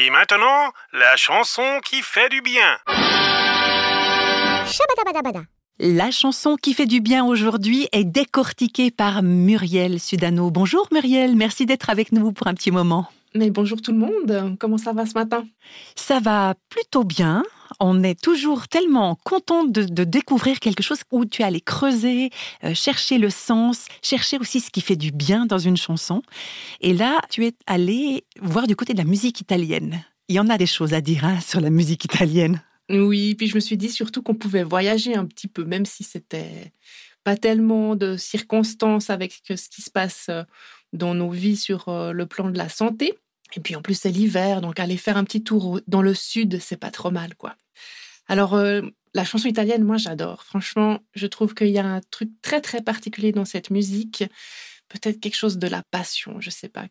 Et maintenant, la chanson qui fait du bien. La chanson qui fait du bien aujourd'hui est décortiquée par Muriel Sudano. Bonjour Muriel, merci d'être avec nous pour un petit moment. Mais bonjour tout le monde, comment ça va ce matin? Ça va plutôt bien. On est toujours tellement content de, découvrir quelque chose où tu es allé creuser, euh, chercher le sens, chercher aussi ce qui fait du bien dans une chanson. Et là, tu es allé voir du côté de la musique italienne. Il y en a des choses à dire hein, sur la musique italienne. Oui, puis je me suis dit surtout qu'on pouvait voyager un petit peu, même si c'était pas tellement de circonstances avec ce qui se passe euh, dans nos vies sur euh, le plan de la santé. Et puis en plus c'est l'hiver, donc aller faire un petit tour dans le sud, c'est pas trop mal, quoi. Alors euh, la chanson italienne, moi j'adore. Franchement, je trouve qu'il y a un truc très très particulier dans cette musique peut-être quelque chose de la passion, je sais pas.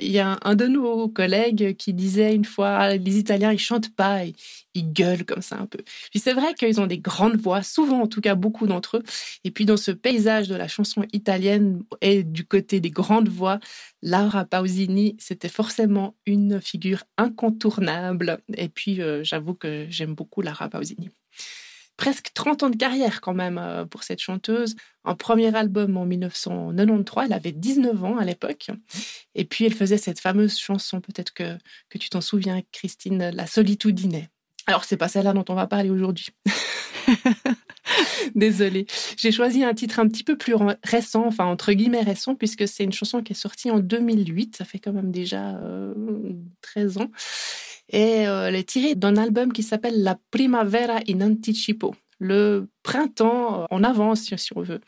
Il y a un de nos collègues qui disait une fois, les Italiens, ils chantent pas, ils, ils gueulent comme ça un peu. Puis c'est vrai qu'ils ont des grandes voix, souvent en tout cas beaucoup d'entre eux. Et puis dans ce paysage de la chanson italienne et du côté des grandes voix, Laura Pausini, c'était forcément une figure incontournable. Et puis euh, j'avoue que j'aime beaucoup Laura Pausini presque 30 ans de carrière quand même euh, pour cette chanteuse. Un premier album en 1993, elle avait 19 ans à l'époque. Et puis elle faisait cette fameuse chanson, peut-être que, que tu t'en souviens, Christine, La Solitudine. Alors c'est pas celle-là dont on va parler aujourd'hui. Désolée. J'ai choisi un titre un petit peu plus récent, enfin entre guillemets récent, puisque c'est une chanson qui est sortie en 2008. Ça fait quand même déjà 13 euh, ans. Et euh, elle est tirée d'un album qui s'appelle La Primavera in Anticipo, le printemps en avance, si on veut.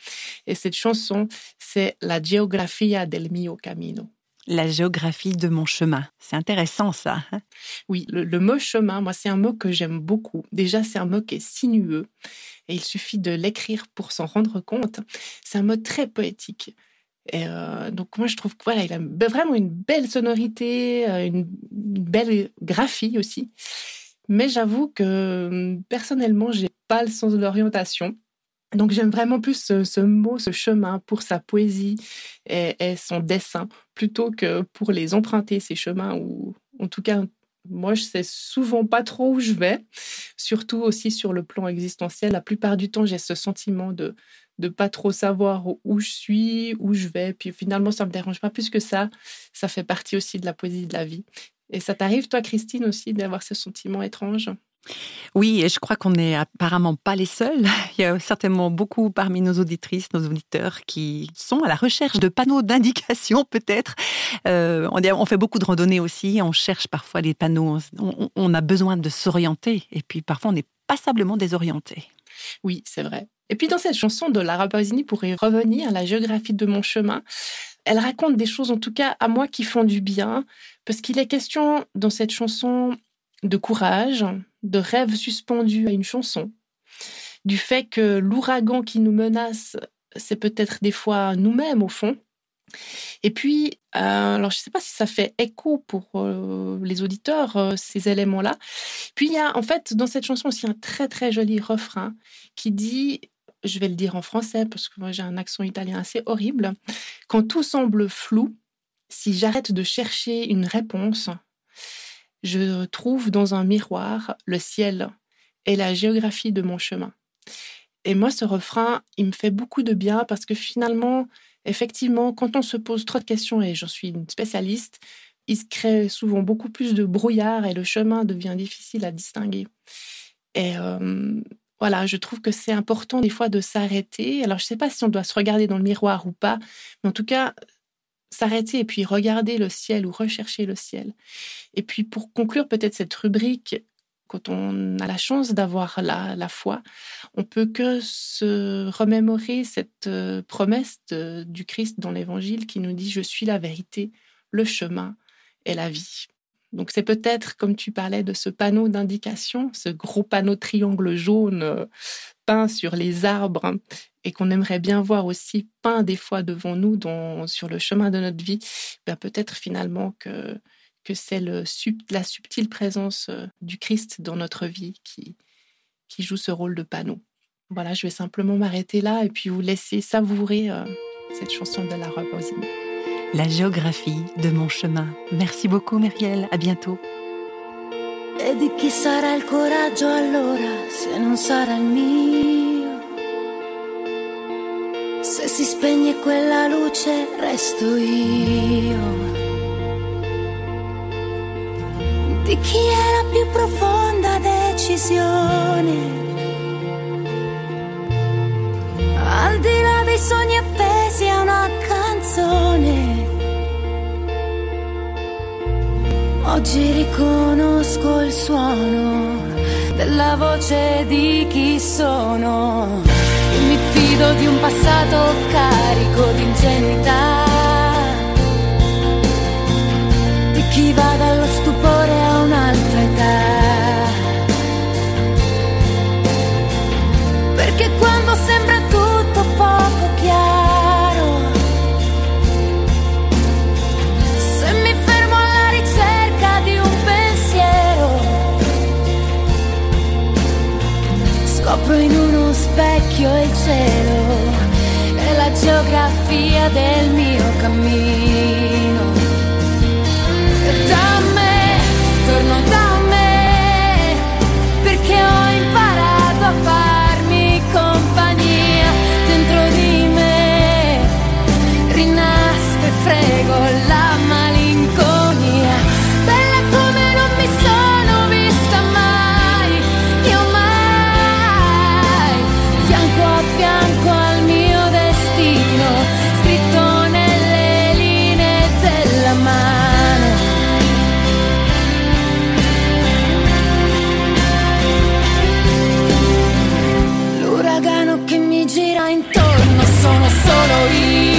Et cette chanson, c'est La Geografia del mio camino. La géographie de mon chemin. C'est intéressant ça. Hein. oui, le, le, mot chemin, moi, c'est un mot que j'aime beaucoup. Déjà, c'est un mot qui est sinueux et il suffit de l'écrire pour s'en rendre compte. C'est un mot très poétique. Et euh, donc moi je trouve qu'il voilà, il a vraiment une belle sonorité, euh, une, belle graphie aussi. Mais j'avoue que hum, personnellement j'ai pas le sens de l'orientation. Donc j'aime vraiment plus ce, mot, ce chemin pour sa poésie et, et, son dessin plutôt que pour les emprunter ces chemins ou en tout cas moi je sais souvent pas trop où je vais, surtout aussi sur le plan existentiel. La plupart du temps j'ai ce sentiment de de pas trop savoir où je suis, où je vais. Puis finalement, ça me dérange pas plus que ça. Ça fait partie aussi de la poésie de la vie. Et ça t'arrive, toi, Christine, aussi, d'avoir ce sentiment étrange? Oui, et je crois qu'on n'est apparemment pas les seuls. Il y a certainement beaucoup parmi nos auditrices, nos auditeurs qui sont à la recherche de panneaux d'indication peut-être. Euh, on, fait beaucoup de randonnées aussi, on cherche parfois les panneaux, on, a besoin de s'orienter et puis parfois on est passablement désorienté. Oui, c'est vrai. Et puis dans cette chanson de Lara Pausini, pour y revenir, la géographie de mon chemin, elle raconte des choses, en tout cas à moi, qui font du bien, parce qu'il est question dans cette chanson de courage, de rêve suspendu à une chanson, du fait que l'ouragan qui nous menace, c'est peut-être des fois nous-mêmes au fond. Et puis, euh, alors je ne sais pas si ça fait écho pour euh, les auditeurs, euh, ces éléments-là. Puis il y a en fait dans cette chanson aussi un très très joli refrain qui dit je vais le dire en français parce que moi j'ai un accent italien assez horrible. Quand tout semble flou, si j'arrête de chercher une réponse, je trouve dans un miroir le ciel et la géographie de mon chemin. Et moi, ce refrain, il me fait beaucoup de bien parce que finalement, effectivement, quand on se pose trop de questions, et j'en suis une spécialiste, il se crée souvent beaucoup plus de brouillard et le chemin devient difficile à distinguer. Et euh, voilà, je trouve que c'est important des fois de s'arrêter. Alors, je ne sais pas si on doit se regarder dans le miroir ou pas, mais en tout cas, s'arrêter et puis regarder le ciel ou rechercher le ciel. Et puis, pour conclure peut-être cette rubrique, quand on a la chance d'avoir la, la, foi, on peut que se remémorer cette euh, promesse du Christ dans l'Évangile qui nous dit Je suis la vérité, le chemin et la vie. Donc c'est peut-être, comme tu parlais de ce panneau d'indication, ce gros panneau triangle jaune euh, peint sur les arbres et qu'on aimerait bien voir aussi peint des fois devant nous sur le chemin de notre vie, ben peut-être finalement que, que c'est la subtile présence euh, du Christ dans notre vie qui, qui joue ce rôle de panneau. Voilà, je vais simplement m'arrêter là et puis vous laisser savourer euh, cette chanson de la Pausini la géographie de mon chemin. Merci beaucoup, Muriel. À bientôt. E di chi sarà il coraggio allora se non sarà il mio? Spegne quella luce resto io. Di chi è la più profonda decisione? Al di là dei sogni appesi a una canzone. Oggi riconosco il suono della voce di chi sono. Mi fido di un passato carico di ingenuità. Di chi va dallo stupore a un'altra età. Scopro in uno specchio il cielo e la geografia del mio cammino. solo ir.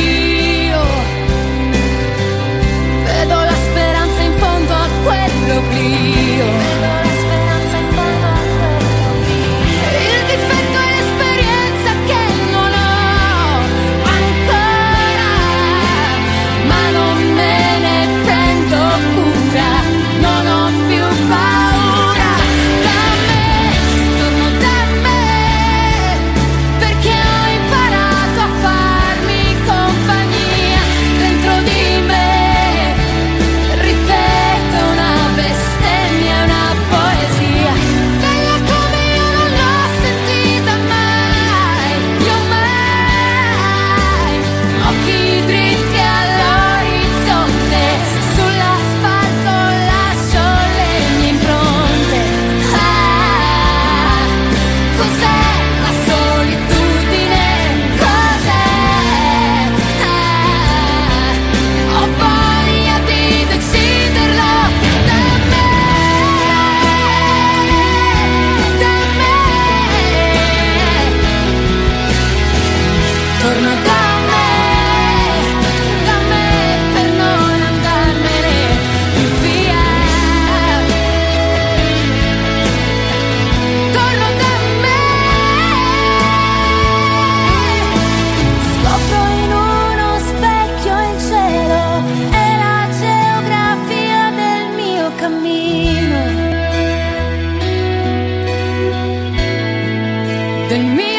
than me.